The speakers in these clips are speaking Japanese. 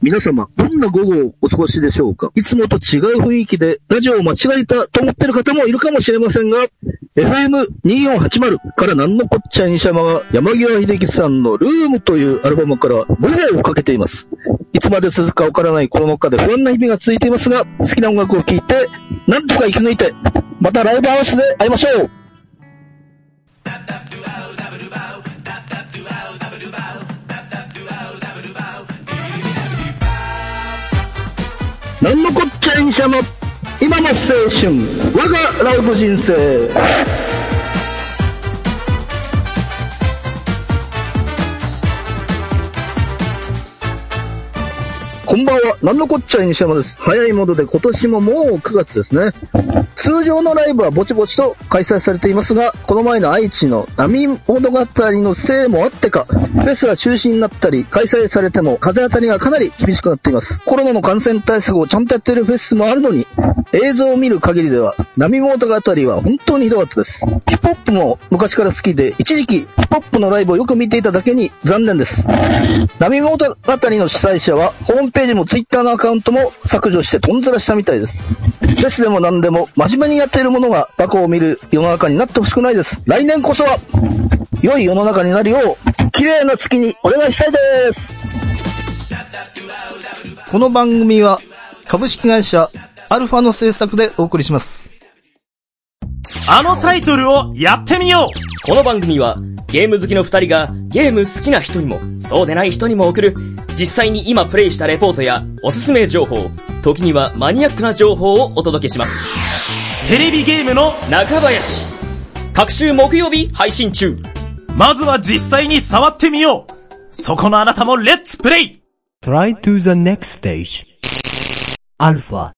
皆様、どんな午後をお過ごしでしょうか？いつもと違う雰囲気で、ラジオを間違えたと思ってる方もいるかもしれませんが、FM2480 からなんのこっちゃ西山が山際秀樹さんのルームというアルバムから5号をかけています。いつまで続くかわからないコロナ禍で不安な日々が続いていますが、好きな音楽を聴いて、なんとか生き抜いて、またライブハウスで会いましょうなんのこっちゃ医者の、今の青春、我がライブ人生。んばんは、なんのこっちゃい西山です。早いもので今年ももう9月ですね。通常のライブはぼちぼちと開催されていますが、この前の愛知の波物語のせいもあってか、フェスが中止になったり、開催されても風当たりがかなり厳しくなっています。コロナの感染対策をちゃんとやっているフェスもあるのに、映像を見る限りでは、波物語は本当にひどかったです。ヒップホップも昔から好きで、一時期ヒップホップのライブをよく見ていただけに残念です。波物語の主催者は、ホームページもツイッターのアカウントも削除してとんずらしたみたいです。フェスでも何でも真面目にやっているものがバカを見る世の中になってほしくないです。来年こそは、良い世の中になるよう、綺麗な月にお願いしたいです。この番組は株式会社アルファの制作でお送りします。あのタイトルをやってみようこの番組はゲーム好きの二人がゲーム好きな人にもそうでない人にも送る実際に今プレイしたレポートやおすすめ情報、時にはマニアックな情報をお届けします。テレビゲームの、中林各週木曜日配信中まずは実際に触ってみようそこのあなたもレッツプレイ Try to the next stage. Alpha.「今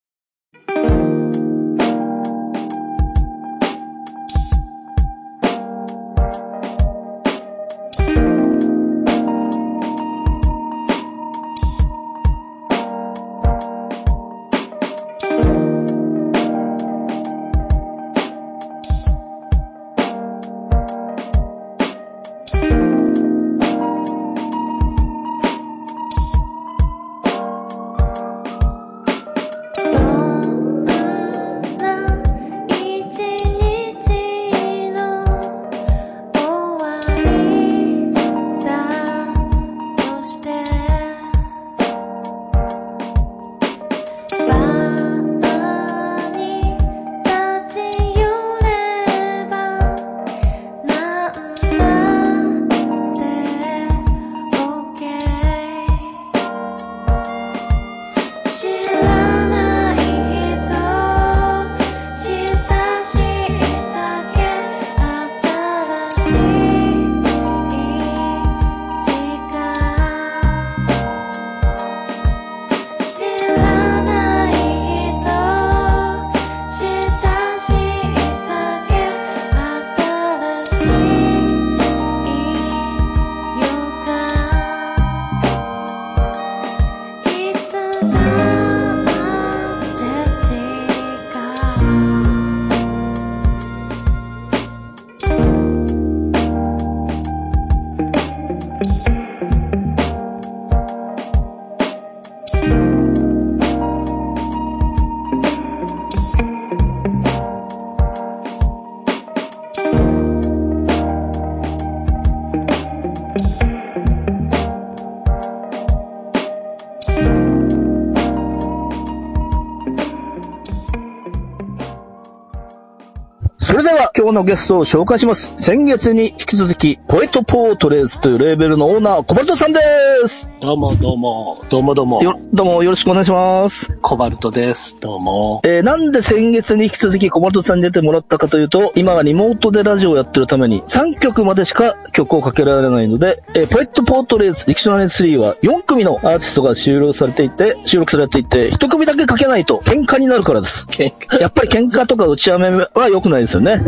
日のゲストを紹介します。先月に引き続き、ポエトポートレースというレーベルのオーナー、コバルトさんです。どうもどうも、どうもどうも、よ、どうもよろしくお願いします。コバルトです。どうも。えーなんで先月に引き続きコバルトさんに出てもらったかというと、今はリモートでラジオをやってるために3曲までしか曲をかけられないので、えーポエットポートレースディクショナリー3は4組のアーティストが収録されていて、収録されていて、1組だけかけないと喧嘩になるからです。やっぱり喧嘩とか打ち合めは良くないですよね。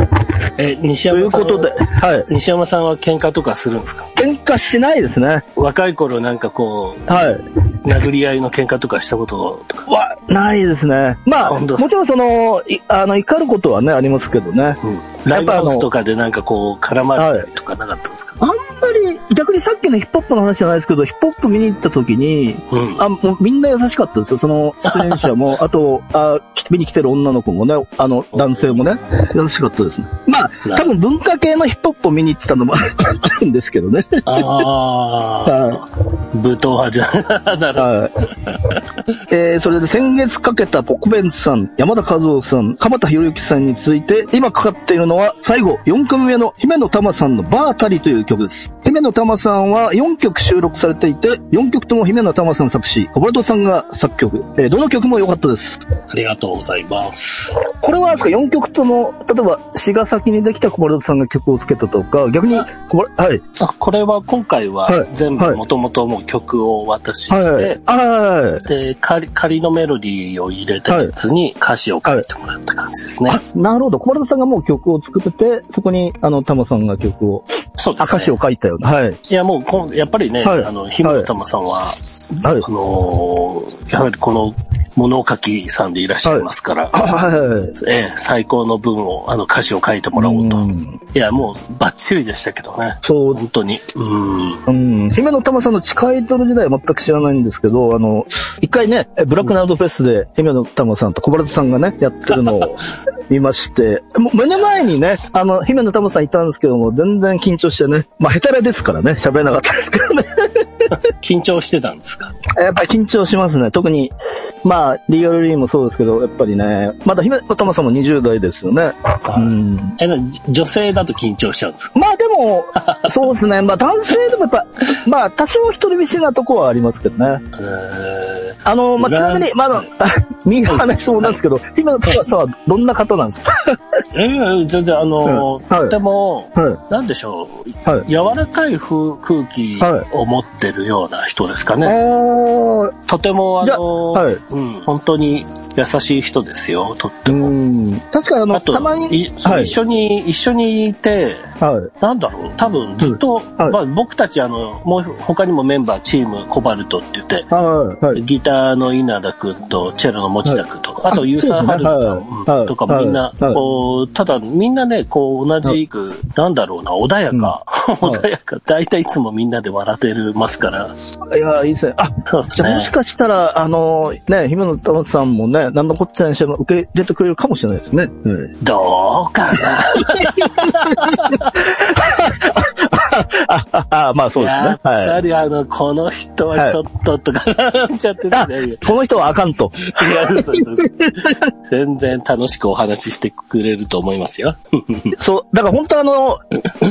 え、西とい山さん。うことで、はい。西山さんは喧嘩とかするんですか？喧嘩しないですね。若い頃なんかこはい。う、殴り合いの喧嘩とかしたこととか。は、ないですね。まあ、もちろんその、いあの、怒ることはね、ありますけどね。うん。ライブハウスとかでなんかこう、絡まれたりとかなかったんですか、あんまり、逆にさっきのヒップホップの話じゃないですけど、ヒップホップ見に行った時に、うん。あ、もうみんな優しかったですよ。その出演者も、あと、あき見に来てる女の子もね、あの、男性もね、優しかったですね。まあ、な多分文化系のヒップホップを見に行ってたのもあるんですけどね。ああ、は武闘派じゃ、なるほど。はい。えー、それで先月かけたポコベンツさん、山田和夫さん、鎌田博之さんに続いて、今かかっているのは、最後、4組目の姫野玉さんのバータリという曲です。姫野玉さんは4曲収録されていて、4曲とも姫野玉さん作詞、コバルトさんが作曲。えー、どの曲も良かったです。ありがとうございます。これはですか、4曲とも、例えば、詩が先にできたコバルトさんが曲をつけたとか、逆に、はい。あ、これは今回ははい全はい部もともともう曲をお渡しして、はいはい。で、仮、仮のメロディーを入れたやつに歌詞を書いてもらった感じですね。あ、なるほど。コバルトさんがもう曲を作ってて、そこに、あの、タマさんが曲を、そうですね。歌詞を書いたような。はい。いや、もうこん、やっぱりね、はいあの、ひむたまさんは、はいあ。のーやはりこの、物書きさんでいらっしゃいますから、あはい。ええ、最高の文を、あの、歌詞を書いてもらおうと。うんいや、もう、バッチリでしたけどね。そう、本当に。うん。うん。姫野玉さんの地下アイドル時代は全く知らないんですけど、あの、一回ね、えブラックナウドフェスで姫野玉さんと小原さんがね、やってるのを 見まして、もう目の前にね、あの、姫野玉さんいたんですけども、全然緊張してね、まあ、ヘタレですからね、喋れなかったですけどね。緊張してたんですか？やっぱり緊張しますね。特に、まあ、リアルリーもそうですけど、やっぱりね、まだ姫野玉さんも20代ですよね。うん。え、な女性だと緊張しちゃうんですか？まあでも、そうですね。まあ男性でもやっぱ、まあ多少一人見せなとこはありますけどね。えあの、まあちなみに、まああの、右が話しそうなんですけど、今の高さんはどんな方なんですか？ー、ええ全然あのとても、はなんでしょう、はい。柔らかい風空気を持ってるような人ですかい。ね。とてもあの、はいうん、本当に優しい人ですよ、とってうも。ん。確かにあの、あとたまに、はい一緒に、一緒にいて、はい。なんだろう、多分ずっと、はいまあ僕たちあの、もう他にもメンバー、チーム、コバルトって言って、はい。はい。ギターの稲田くんと、チェロの持田くんと、あとあユーサーハルさんとかもみんな、はいこう、ただみんなね、こう同じく、なんだろうな、穏やか、穏やか、大体いつもみんなで笑ってるますから、いや、いいですね。あ、そうですねじゃあもし。かしたら、あの、ね、姫野玉さんもね、なんのこっちゃにしても受け入れてくれるかもしれないですね。うん。どうかな。あ、あ、まあそうですやっ。ねはい。ぱりあの、この人はちょっととか、なんちゃって。この人はあかんと。いやそうそうそう全然楽しくお話ししてくれると思いますよ。そう、だから本当あの、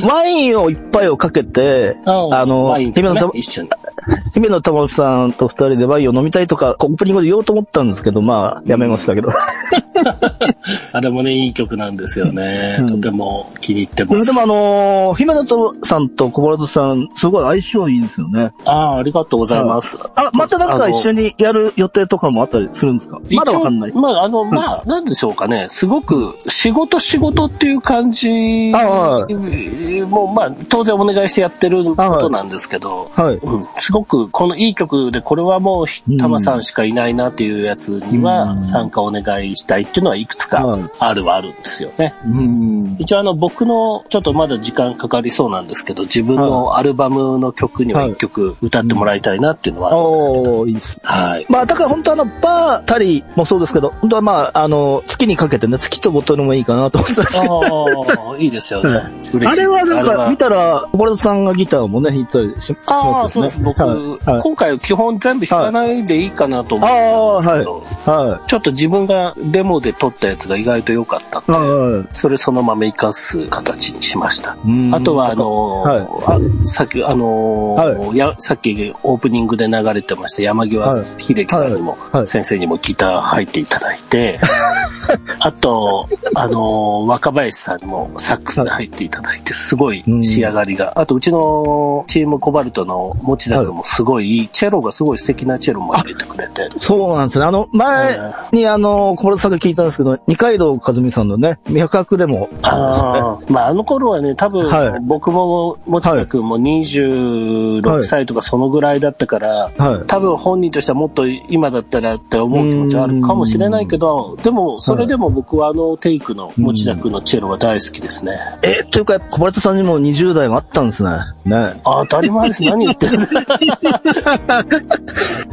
ワインを一杯をかけて、あの、ワインとかね一緒に。姫野玉さんと二人でワインを飲みたいとか、オープニングで言おうと思ったんですけど、まあ、やめましたけど。あれもね、いい曲なんですよね。うんとても気に入ってます。でもあのー姫野さんと小室さん、すごい相性いいですよね。ああ、ありがとうございます。あ、またなんか一緒にやる予定とかもあったりするんですか？まだわかんないまあ、あの、まあ、なんでしょうかね。すごく、仕事仕事っていう感じ、あはもう、まあ、当然お願いしてやってることなんですけど、はい。うん、すごく、このいい曲で、これはもう、タマさんしかいないなっていうやつにうは、ん参加お願いしたいっていうのはいくつかはいあるはあるんですよね。うん。一応あの、僕の、ちょっとまだ時間かかりそうなんですけど、自分のアルバムの曲には一曲歌ってもらいたいなっていうのはあるんですけど、いいです。はい。まあ、だから本当あの、バーたりもそうですけど、本当はまあ、あの、月にかけてね、月とボトルもいいかなと思ってたんですけど。ああ、いいですよね。嬉しいです。あれはなんか見たら、小室さんがギターもね、弾いたりししああ、ますよね。そうです。僕はいはい今回は基本全部弾かないでいいかなと思あったあ、んですけど、はい。はい。ちょっと自分がデモで撮ったやつが意外と良かったんで、はい。それそのまま活かす形にしました。うんあとは、あのーあさっき、あのーや、さっきオープニングで流れてました山際はい秀樹さんにも、先生にもギター入っていただいて、あと、あのー若林さんにもサックスで入っていただいて、すごい仕上がりが。あと、うちのチームコバルトの持田君もすごい、チェロがすごい素敵なチェロも入れてくれて、そうなんですね。あの、前にあの、小室さんが聞いたんですけど、二階堂和美さんのね、脈拍でも、ああ、まああの頃はね、多分、はい。僕も持田君も26歳とかそのぐらいだったから、はい。多分本人としてはもっと今だったらって思う気持ちはあるかもしれないけど、でもそれでも僕はあのテイクの持田君のチェロは大好きですね。え、というか、小室さんにも20代があったんですね。ね。あ当たり前です。何言ってる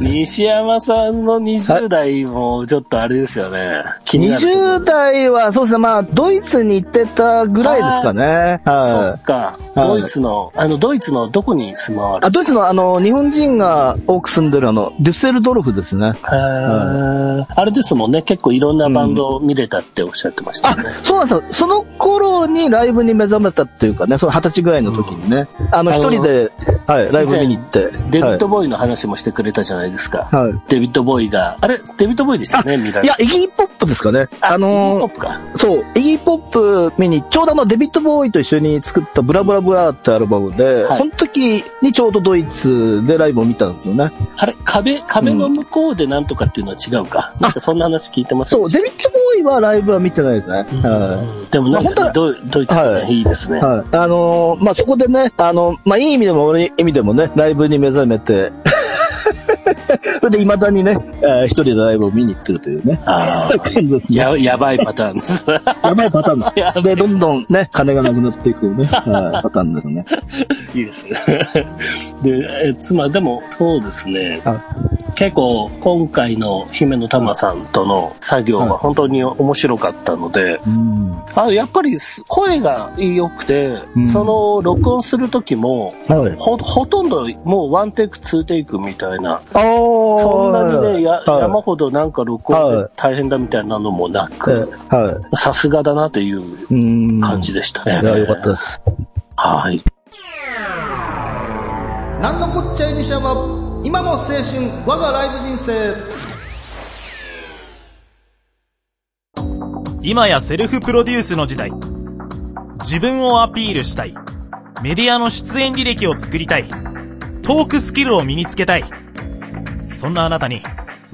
西山さんの20代もちょっとあれですよね。気になるところ20代は、そうですね、まあ、ドイツに行ってたぐらいですかね。そはっか。はいドイツの、あの、ドイツのどこに住まわい。れあ、ドイツのあの、日本人が多く住んでるあの、デュッセルドルフですね。へーあれですもんね。結構いろんなバンド見れたっておっしゃってましたね。、そうなんですよ。その頃にライブに目覚めたっていうかね、その二十歳ぐらいの時にね。あの、あの一人で、はい、ライブ見に行って。デビッド・ボウイの話もしてくれたじゃないですか。はい。デビッド・ボウイが、あれ？デビッド・ボウイでしたよね、見られいや、イギーポップですかね。あヒップホのップか。そう、イギーポップ見に、ちょうどあの、デビッド・ボウイと一緒に作った Blah Blah Blah ってアルバムで、はいその時にちょうどドイツでライブを見たんですよね。あれ？壁、壁の向こうでなんとかっていうのは違うか。なんかそんな話聞いてますそう、デビッド・ボウイはライブは見てないですね。はでもなんか、まあね、ドイドイツね、い、いですね。い。はい。あのーまあ、そこでね、あの、まあ、いい意味でも悪い意味でもね、ライブに目覚めて、それで未だにね、えー一人でライブを見に行ってるというね。ああ、や、やばいパターンです。やばいパターンだで、どんどんね、金がなくなっていくね、はいパターンだよね。いいですね。で、えつまりでも、そうですねは。結構、今回の姫乃たまさんとの作業は本当に面白かったので、うん。あやっぱり声が良くて、うんその録音する時も、はい。ほ、ほとんどもうワンテイク、ツーテイクみたいな、そんなにね、やはい山ほどなんか録音大変だみたいなのもなえく、はい。さすがだなといううん。感じでしたね。いや、よかったです。はい。なんのこっちゃい西山、今も青春、我がライブ人生。今やセルフプロデュースの時代。自分をアピールしたい。メディアの出演履歴を作りたい。トークスキルを身につけたい。そんなあなたに、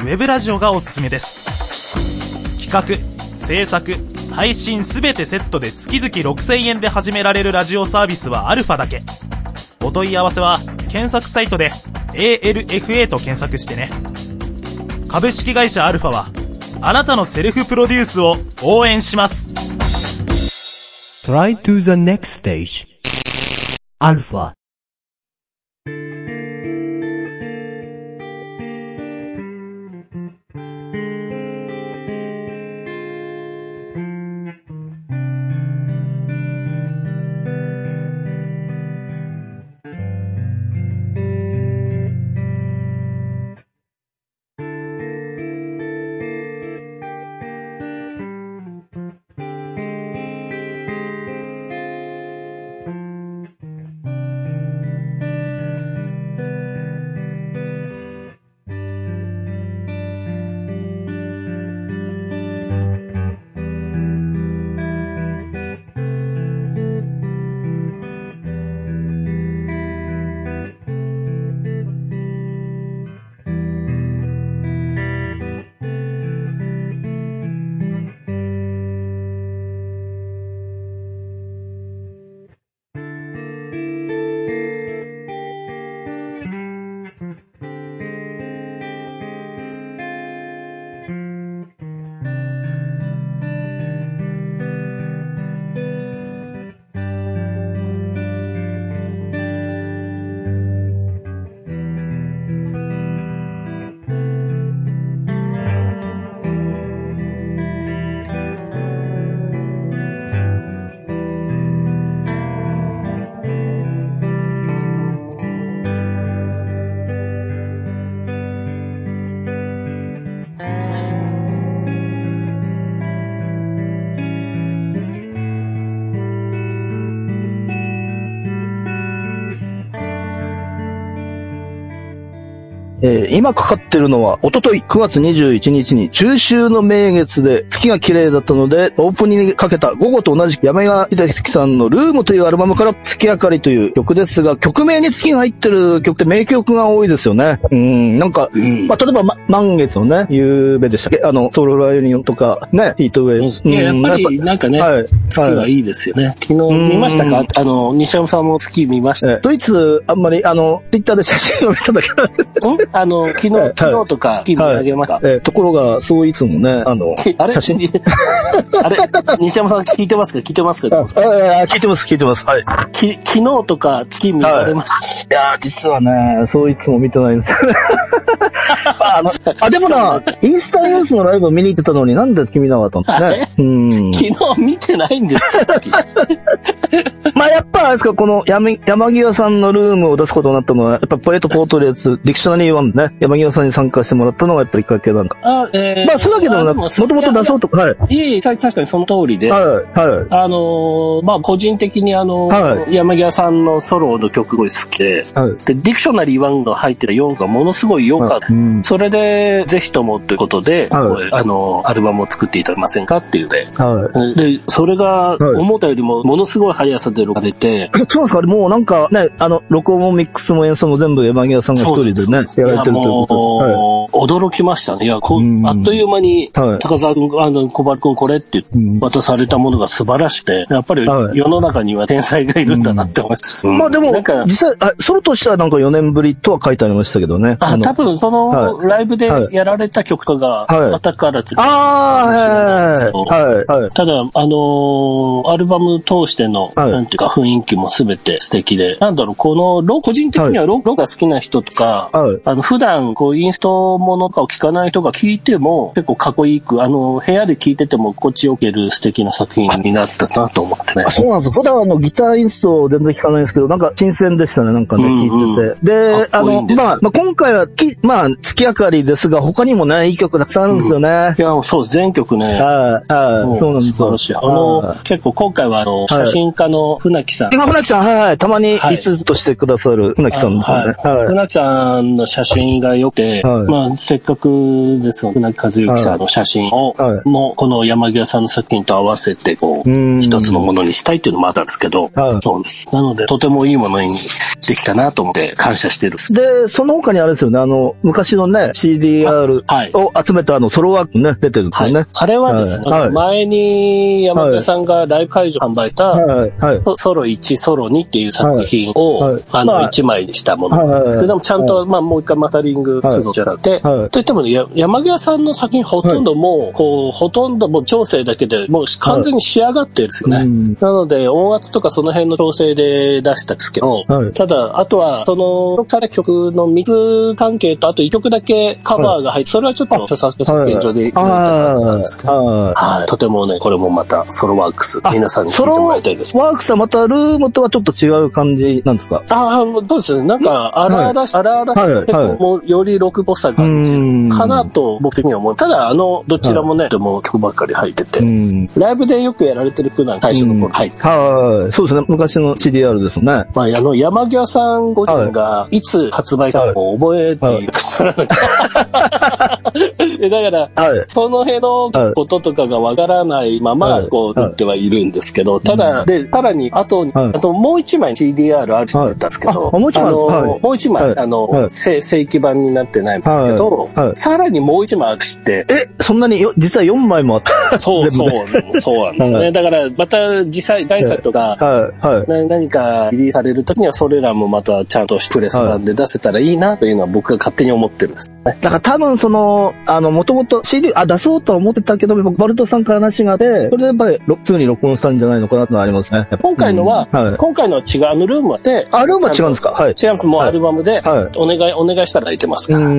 ウェブラジオがおすすめです。企画、制作、配信すべてセットで月々6000円で始められるラジオサービスはアルファだけ。お問い合わせは、検索サイトで ALFA と検索してね。株式会社アルファは、あなたのセルフプロデュースを応援します。Try to the next stage. Alpha.「えー今かかってるのは、おととい9月21日に中秋の名月で月が綺麗だったので、オープニングにかけた午後と同じく山川秀樹さんのルームというアルバムから月明かりという曲ですが、曲名に月が入ってる曲って名曲が多いですよね。うん、なんか、うんまあ、例えば、ま、満月のね、夕べでしたっけ？あの、ソロライオニオンとか、ね、ヒートウェイ。いや、やっぱり、うんなんかね、はい。月はいいですよね。昨日見ましたか？あの、西山さんも月見ました？えードイツ、あんまり、あの、ツイッターで写真を見ただけなんあの、昨日、はい昨日とか、月見上げました。えーところが、そういつもね、あの、あれ？写真。あれ？西山さん聞いてますか？聞いてますか？聞いてます、聞いてます。はい。き昨日とか月見られました？いやー、実はね、そういつも見てないんですよね。あの、あ、でもな、インスタニュースのライブを見に行ってたのになんで君見なかったんですね？うん。昨日見てないんですか月？まあやっぱあれですか、この山山際さんのルームを出すことになったのは、やっぱポエットポートレーツ、ディクショナリー1でね、山際さんに参加してもらったのがやっぱりきっかけなんか。あ、えーまあそういうわけでもなく、もともと出そうとか、はい。いえいえ、確かにその通りで、はい、はい。あのーまあ、個人的にあのーは山際さんのソロの曲が好きで、はい。で、ディクショナリー1が入ってる4がものすごい良かった。うん。それで、ぜひともということで、はいあの、アルバムを作っていただけませんかっていうで。はい。で、それが、はい。思ったよりも、ものすごい速さで録られて、そうなんですか？もうなんかね、あの、録音もミックスも演奏も全部山際さんが一人でね、やられてるといういことで。はい。驚きましたね。いや、こううん。あっという間に、はい。高沢君、あの、小原君これってうん。渡されたものが素晴らしくて、やっぱりはい。世の中には天才がいるんだなって思います。うん。まあでもなんか、、実際、あソロとしてはなんか4年ぶりとは書いてありましたけどね。あ、の多分その、はライブではい。やられた曲が、はい。後からつああ、そうはい、はい、はい。ただ、あのーアルバム通しての、はい。なんていうか雰囲気もすべて素敵で、なんだろう、このロ、個人的にはロックが好きな人とか、はい。あの、普段、こう、インストものとかを聴かない人が聴いても、結構かっこいいく、あの、部屋で聴いてても心地よける素敵な作品になったなと思ってね。そうなんです。普段あのギターインスト全然聞かないんですけど、なんか新鮮でしたね、なんかね、うんうん。聞いてて。で、あの、かっこいいんですまあ、まあ、今回はき、まあ、月明かりですが、他にもね、いい曲たくさんあるんですよね。いや、そうです、全曲ね。はい、はい、もそうなんですよ。素晴らしい。あの、結構今回はあの、写真家の船木さん。今、船木さん、はい、はい、たまにはいリツイートしてくださる船木さんですよね。はい。はい。船木さんの写真が良くて、はいまあ、せっかくですので、船木和之さんの写真を、はいもうこの山際さんの作品と合わせて、こう、うん一つのものにしたいっていうのもあったんですけど、はいそうです。なので、とてもいいものにできたなと思って感謝してる。で、その他にあれですよね、あの、昔のね、CDR はいを集めたあの、ソロワークね、出てるんですはい。よね。あれはですね、前に山際さんがライブ会場販売した、はい、はい。ソソロ1、ソロ2っていう作品を、はいはい。あの、まあ1枚にしたものなんですけども、ちゃんと、まあ、もう一回マタリングするのじゃなくて、はいといってもね、や山際さんの作品ほとんどもう、こう、ほとんどもう調整だけで、もう完全に仕上がってるんですよね。うん。なので、音圧とかその辺の調整で出したんですけど、はい。ただ、あとは、その、から曲の密関係と、あと1曲だけカバーが入って、それはちょっと著作権上ではい。はい。とてもね、これもまたソロワークス、皆さんに聞いてもらいたいです。ワークスはまたルームとはちょっと違う感じなんですか？ああ、もうですね？なんか、荒々し、荒々しはいはい結構もうよりロックっぽさがあるんですようんかなと僕的には思う。ただ、あの、どちらもね、でも曲ばっかり入ってて、うん。ライブでよくやられてる曲なんか最初の頃入って、はい。そうですね。昔の CDR ですね。まあ、あの、山際さんご自身がいつ発売したのを覚えていらっしゃらなか だから、はい。その辺のこととかがわからないまま、はいこう、ってはいるんですけど、ただ、で、さらに、あと、はい。あともう一枚 CDR あるって言ったんですけど、あもう一枚もう一枚、はい。あの、はい。正正規版になってないんですけど、さらにもう一枚あって、え、そんなによ、実は4枚もあった。そう、そうそうなんですね。はい。だから、また実際、大作とか、はい、はい。な何かリリースされるときにはそれらもまたちゃんとプレス版で出せたらいいなというのは僕が勝手に思ってるんですね。だから多分その、あの、もともと CD、あ、出そうとは思ってたけど、僕バルトさんから話があって、それでやっぱり、普通に録音したんじゃないのかなってのはありますね。今回のは、うんはい。今回のは違う、あのルームはで、あ、ルームは違うんですか？はい。違うんです。もうアルバムで、はい。お願い、お願いしたら空いてますうか？ら。ー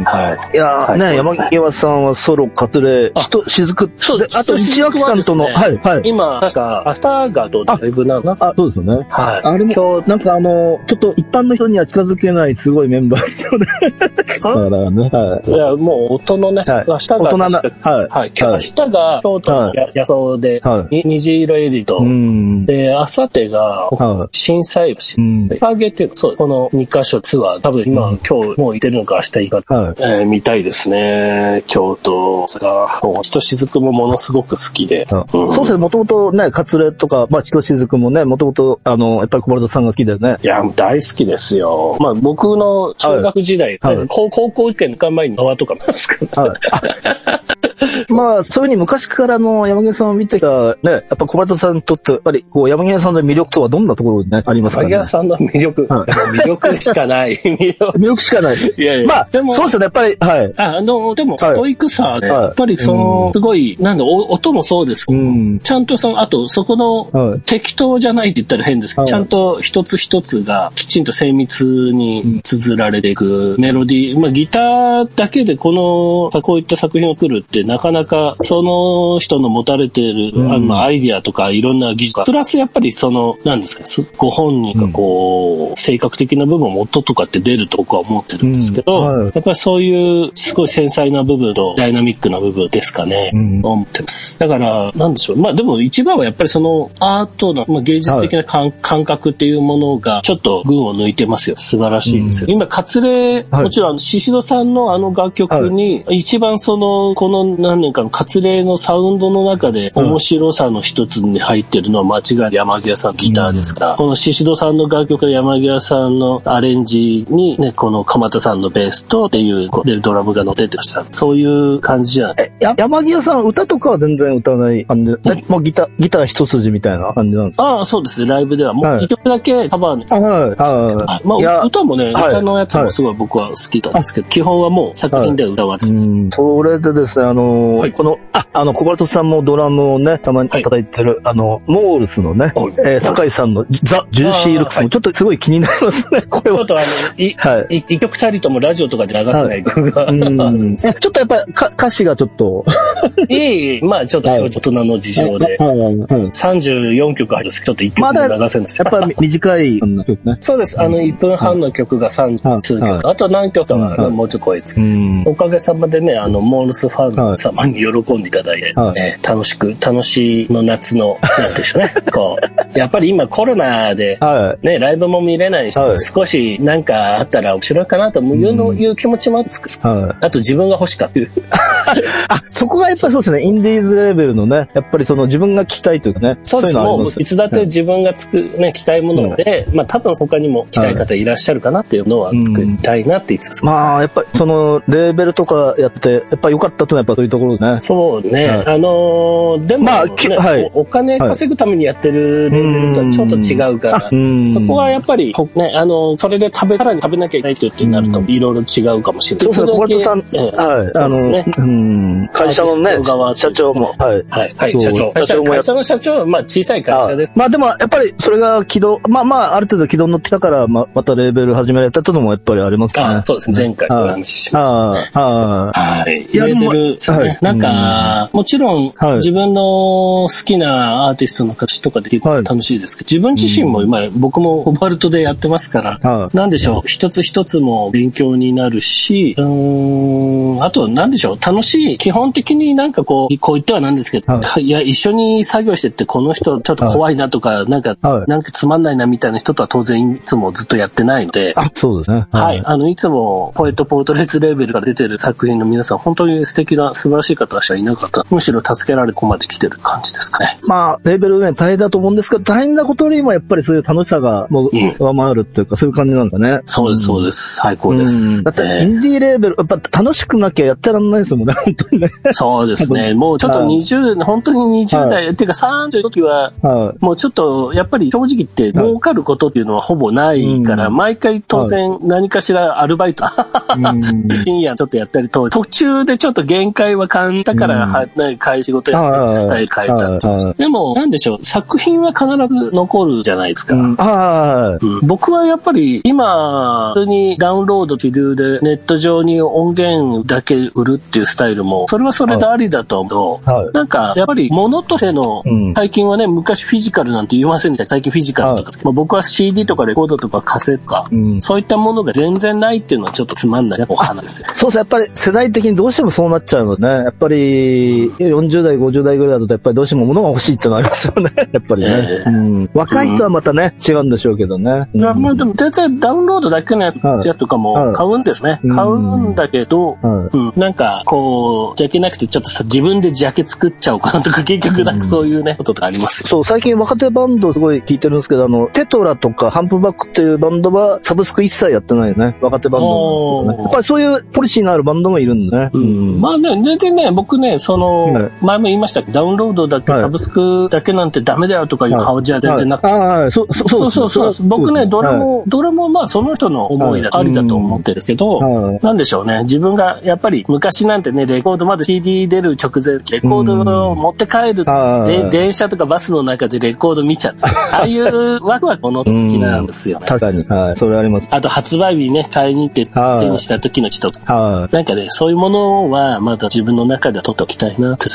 ん。はい。いやーね、ね山際さんはソロ、カツレ、あしと、しずく、そうであと、しずく西脇さんとの、はい、はい。今、確か、アフターガーとライブなのあ、そうですよね。はい。あれも、今日、なんかあの、ちょっと一般の人には近づけないすごいメンバーですよね。だからね、はいや、もう音のね、はい明日が、大人な確かはいはい。今日、明日が京都のや野草で、はいに虹色エリと、い。うん。で、明後日が、は震災橋。うん上げっていうのそう、この2カ所ツアー、多分今、今日もう行ってるのか明日行か、はいえー見たいですね。京都が、もう、ひとしずくもものすごく好きで。い。そうですね、もともとね、カツレとか、まあ、ちとしずくもね、もともと、あの、やっぱり小丸さんが好きだよね。いや、大好きですよ。まあ、僕の中学時代、はいはい高高校受験の間前に縄とかますから。はい。まあ、そういうふうに昔からの山際さんを見てきた、ね、やっぱ小丸さんにとって、やっぱり、こう、山際さんの魅力とはどんなところにね、ありますかね？萩谷。さんの魅力、はい魅力しかない。魅力しかない。いやいやまあ、でもそうですよね、やっぱり、はい。ああの、でも、ストイックさやっぱりその、すごい、なんだ、お音もそうですけど、うん。ちゃんとその、あと、そこの、はい。適当じゃないって言ったら変ですけど、はいちゃんと一つ一つがきちんと精密に綴られていくメロディー、まあギターだけでこの、こういった作品を作るってなかなかその人の持たれている、あのまあアイディアとかいろんな技術が、プラスやっぱりその、なんですか、すご本人がこう、性格的な部分も音とかって出ると僕は思ってるんですけど、うんはいやっぱりそういうすごい繊細な部分とダイナミックな部分ですかね、うん思ってます。だから、なんでしょう。まあでも一番はやっぱりそのアートの、まあ、芸術的な感,、感覚っていうものがちょっと群を抜いてますよ。素晴らしいですよ。今、カツレ、はいもちろん、シシドさんのあの楽曲に、一番その、この何年かのカツレのサウンドの中で面白さの一つに入ってるのは間違い山際さんのギターですから、このシシドさんの楽曲で山際さんのアレンジにね、この鎌田さんのベースとっていう、でドラムが乗っててました。そういう感じじゃない？え、や、山際さん、歌とかは全然歌わない感じで、えもうギター、ギター一筋みたいな感じなんですか？ああ、そうですね。ライブではもうはい一曲だけカバーのあ、はい、あはい。まあ、歌もね、はい歌のやつもすごい僕は好きなんですけど、基本はもう作品では歌わず。うん。それでですね、あのーはいこの、あ、あの、小バトさんもドラムをね、たまに叩い。てる、あの、モールスのね、はいえー、酒井さんのザ・ジューシールックスもちょっとすごい気になりますね、これは。ちょっとあの、い、はい。い一曲たりともラジオとかで流せない曲が ちょっとやっぱりか歌詞がちょっと、いえいえ、まあちょっと大人の事情で、はい。はい。34曲あるんですけど、ちょっと一曲で流せないです。やっぱり短い、曲ね。そうです。あの、1分半の曲が3数はい。曲。あと何曲かははい。もうちょっと声つ。おかげさまでね、あの、モールスファン様に喜んでいただいて、楽しく、楽しいの夏の、なんでしょうね。こう、やっぱり今コロナで、はね、ライブも見れないし、はい少しなんかあったら面白いかなというの、いう気持ちもつく。い。はい。あと自分が欲しかった。あ、そこがやっぱりそうですね、インディーズレベルのね、やっぱりその自分が聞きたいというかね。そうです。もう、いつだって自分がつく、ね、着たいもので、まあ多分他にも着たい方いらっしゃるかなっていうのは作りたいなって言ってた。まあ、やっぱりその、レーベルとかやって、やっぱ良かったというのはやっぱそういうところですね。そうね。はいあのーでも、まあはいおお金稼ぐためにやってるレベルとはちょっと違うから、うんそこはやっぱり、ほね、あの、それで食べ、さらに食べなきゃいけないというってなると、いろいろ違うかもしれない。そうですね、小さん、ええはい、あの、そうですね。うん、会社のね社長も、はい。はい、はい、社長。社長もやっ会社の社長は、まあ、小さい会社です。まあでも、やっぱりそれが軌道、まあまあ、ある程度軌道に乗ってたから、まあ、またレーベル始められたというのもやっぱりありますね。あそうですね。前回そういう話しましたね。ああ、ああ、はい。レベルですね、はいなんか、もちろん、はい自分の好きなアーティストの歌詞とかで結構楽しいですけど、自分自身も今、僕もコバルトでやってますから、はい。なんでしょう、一つ一つも勉強になるし、うーん、あと、なんでしょう、楽しい、基本的になんかこう、こう言ってはなんですけど、、はい。や、一緒に作業してって、この人ちょっと怖いなとか、なんか、はい。なんかつまんないなみたいな人とは当然いつもずっとやってないので、あ、そうですね。はい。あの、いつも、ポエットポートレーツレーベルから出てる作品の皆さん、本当に素敵な、素晴らしい方しかいなかった。むしろ助けられてここまで来てる感じですかね。まあ、レベルね、大変だと思うんですけど、大変なことよりもやっぱりそういう楽しさがもううん上回るっていうか、そういう感じなんだね。そうです、そうです。最高です。うんだって、イえーンディーレーベル、やっぱ楽しくなきゃやってらんないですもんね、本当にね。そうですね。もうちょっとはい20、本当に20代、っていうか30の時は、はい。もうちょっと、やっぱり正直言って、儲かることっていうのはほぼないから、うん毎回当然何かしらアルバイト、うん 深夜ちょっとやったりと、途中でちょっと限界は感じたから、うん会仕事やってスタイル変えたってでも、なんでしょう、作品は必ず残るじゃないですか。うんはい。うん僕はやっぱり今、普通にダウンロード気流でネット上に音源だけ売るっていうスタイルも、それはそれでありだと思う。はい。なんか、やっぱり物としてのうん、最近はね、昔フィジカルなんて言いませんでした。最近フィジカルとか、まあ、僕は CD とかレコードとかカセとか、うんそういったものが全然ないっていうのはちょっとつまんないお花ですよ。そうですね、やっぱり世代的にどうしてもそうなっちゃうのね。やっぱり、40代、50代ぐらいだと、やっぱりどうしても物が欲しいってのありますよね。やっぱりね。ええうんうん。若い人はまたね、違うんでしょうけどね。いや、まあでも全然ダウンロードだけのやつとかも買うんですね。はい買うんだけど、はうん、なんか、こう、じゃけなくてちょっとさ、自分でジャケ作っちゃおうかなとか、結局なんかそういうね、こととかありますよ。そう、最近若手バンドすごい聞いてるんですけど、あの、テトラとかハンプバックっていうバンドはサブスク一切やってないよね。若手バンドなんですけどね。おーやっぱりそういうポリシーのあるバンドもいるんだね。うん。まあね、全然ね、僕ね、その、はい前も言いましたけど、ダウンロードだけ、はい。サブスクだけなんてダメだよとかいう顔じゃ全然なくて、はい。そう、そうそうそう。僕ね、どれも、どれもまあその人の思いだ、はい。ありだと思ってるんですけど、はい。なんでしょうね。自分が、やっぱり昔なんてね、レコード、まだ CD 出る直前、レコードを持って帰る、はい。で電車とかバスの中でレコード見ちゃった。ああいうワクワクもの好きなんですよ。ね。確かに。はい。それあります。あと発売日ね、買いに行ってはい。手にした時の人とか。はなんかね、そういうものはまだ自分の中では取っておきたいなって。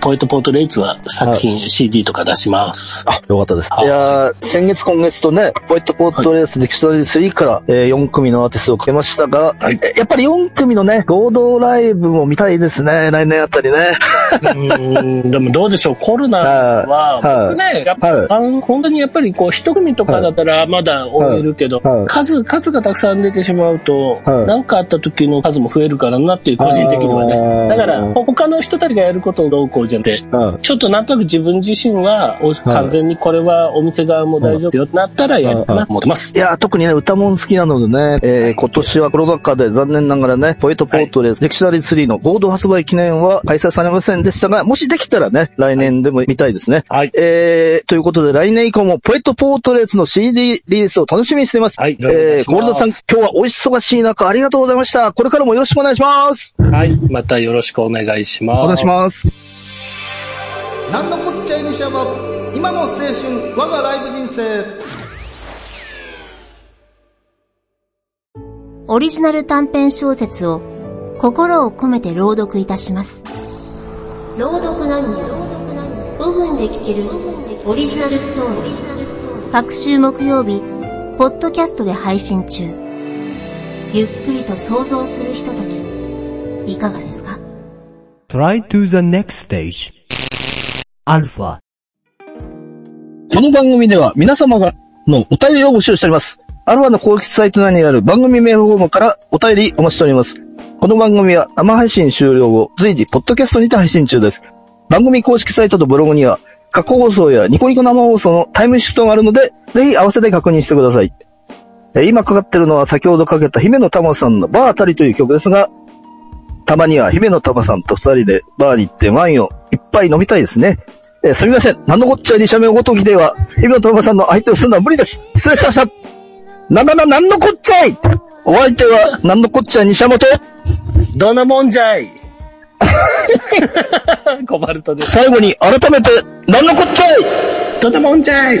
ポイントポートレイツは作品 CD とか出します。い。あ、よかったです。はいいやー先月今月とね、ポイントポートレースディクショナリー3から、えー4組のアーティストをかけましたが、はいえやっぱり4組のね、合同ライブも見たいですね、来年あたりね。うーんでもどうでしょう、コロナは、はい僕ね、やっぱ、はいあの本当にやっぱりこう、一組とかだったらまだ追えるけど、はいはい数、数がたくさん出てしまうと、はい何かあった時の数も増えるからなっていう、個人的にはあね。ーだから、他の人たちがやることをどうこうじゃなくて、はいちょっとなんとなく自分自身は、お完全にこれはお店側も大丈夫よってなったらやるかなと思ってますい。やー、特にね、歌もん好きなのでね、えー、今年はコロナ禍で残念ながらね、ポイントポートレース、ディクショナリー3の合同発売記念は開催されませんでしたが、もしできたらね、来年でも見たいですね。はい。えー、ということで来年以降もポエットポートレースの CD リリースを楽しみにしています。はいえー、ゴールドさん、今日はお忙しい中ありがとうございました。これからもよろしくお願いします。はい。またよろしくお願いします。お願いします。なんのこっちゃいにしゃば、今の青春、我がライブ人生。オリジナル短編小説を心を込めて朗読いたします。朗読なんに5分で聞けるオリジナルストーリー。各週木曜日、ポッドキャストで配信中。ゆっくりと想像するひととき、いかがですか？Try to the next stage. Alpha. この番組では皆様がのお便りを募集しております。アルファの公式サイト内にある番組メールフォームからお便りお待ちしております。この番組は生配信終了後、随時、ポッドキャストにて配信中です。番組公式サイトとブログには、過去放送やニコニコ生放送のタイムシフトがあるので、ぜひ合わせて確認してください。今かかってるのは先ほどかけた姫野玉さんのバーあたりという曲ですが、たまには姫野玉さんと二人でバーに行ってワインをいっぱい飲みたいですね。えーすみません。何のこっちゃいにしゃべごときでは、姫野玉さんの相手をするのは無理です。失礼しました。ななな、なんのこっちゃいお相手は、なんのこっちゃいにしゃもと、どのもんじゃいコバルトです。最後に改めて、なんのこっちゃいどのもんじゃい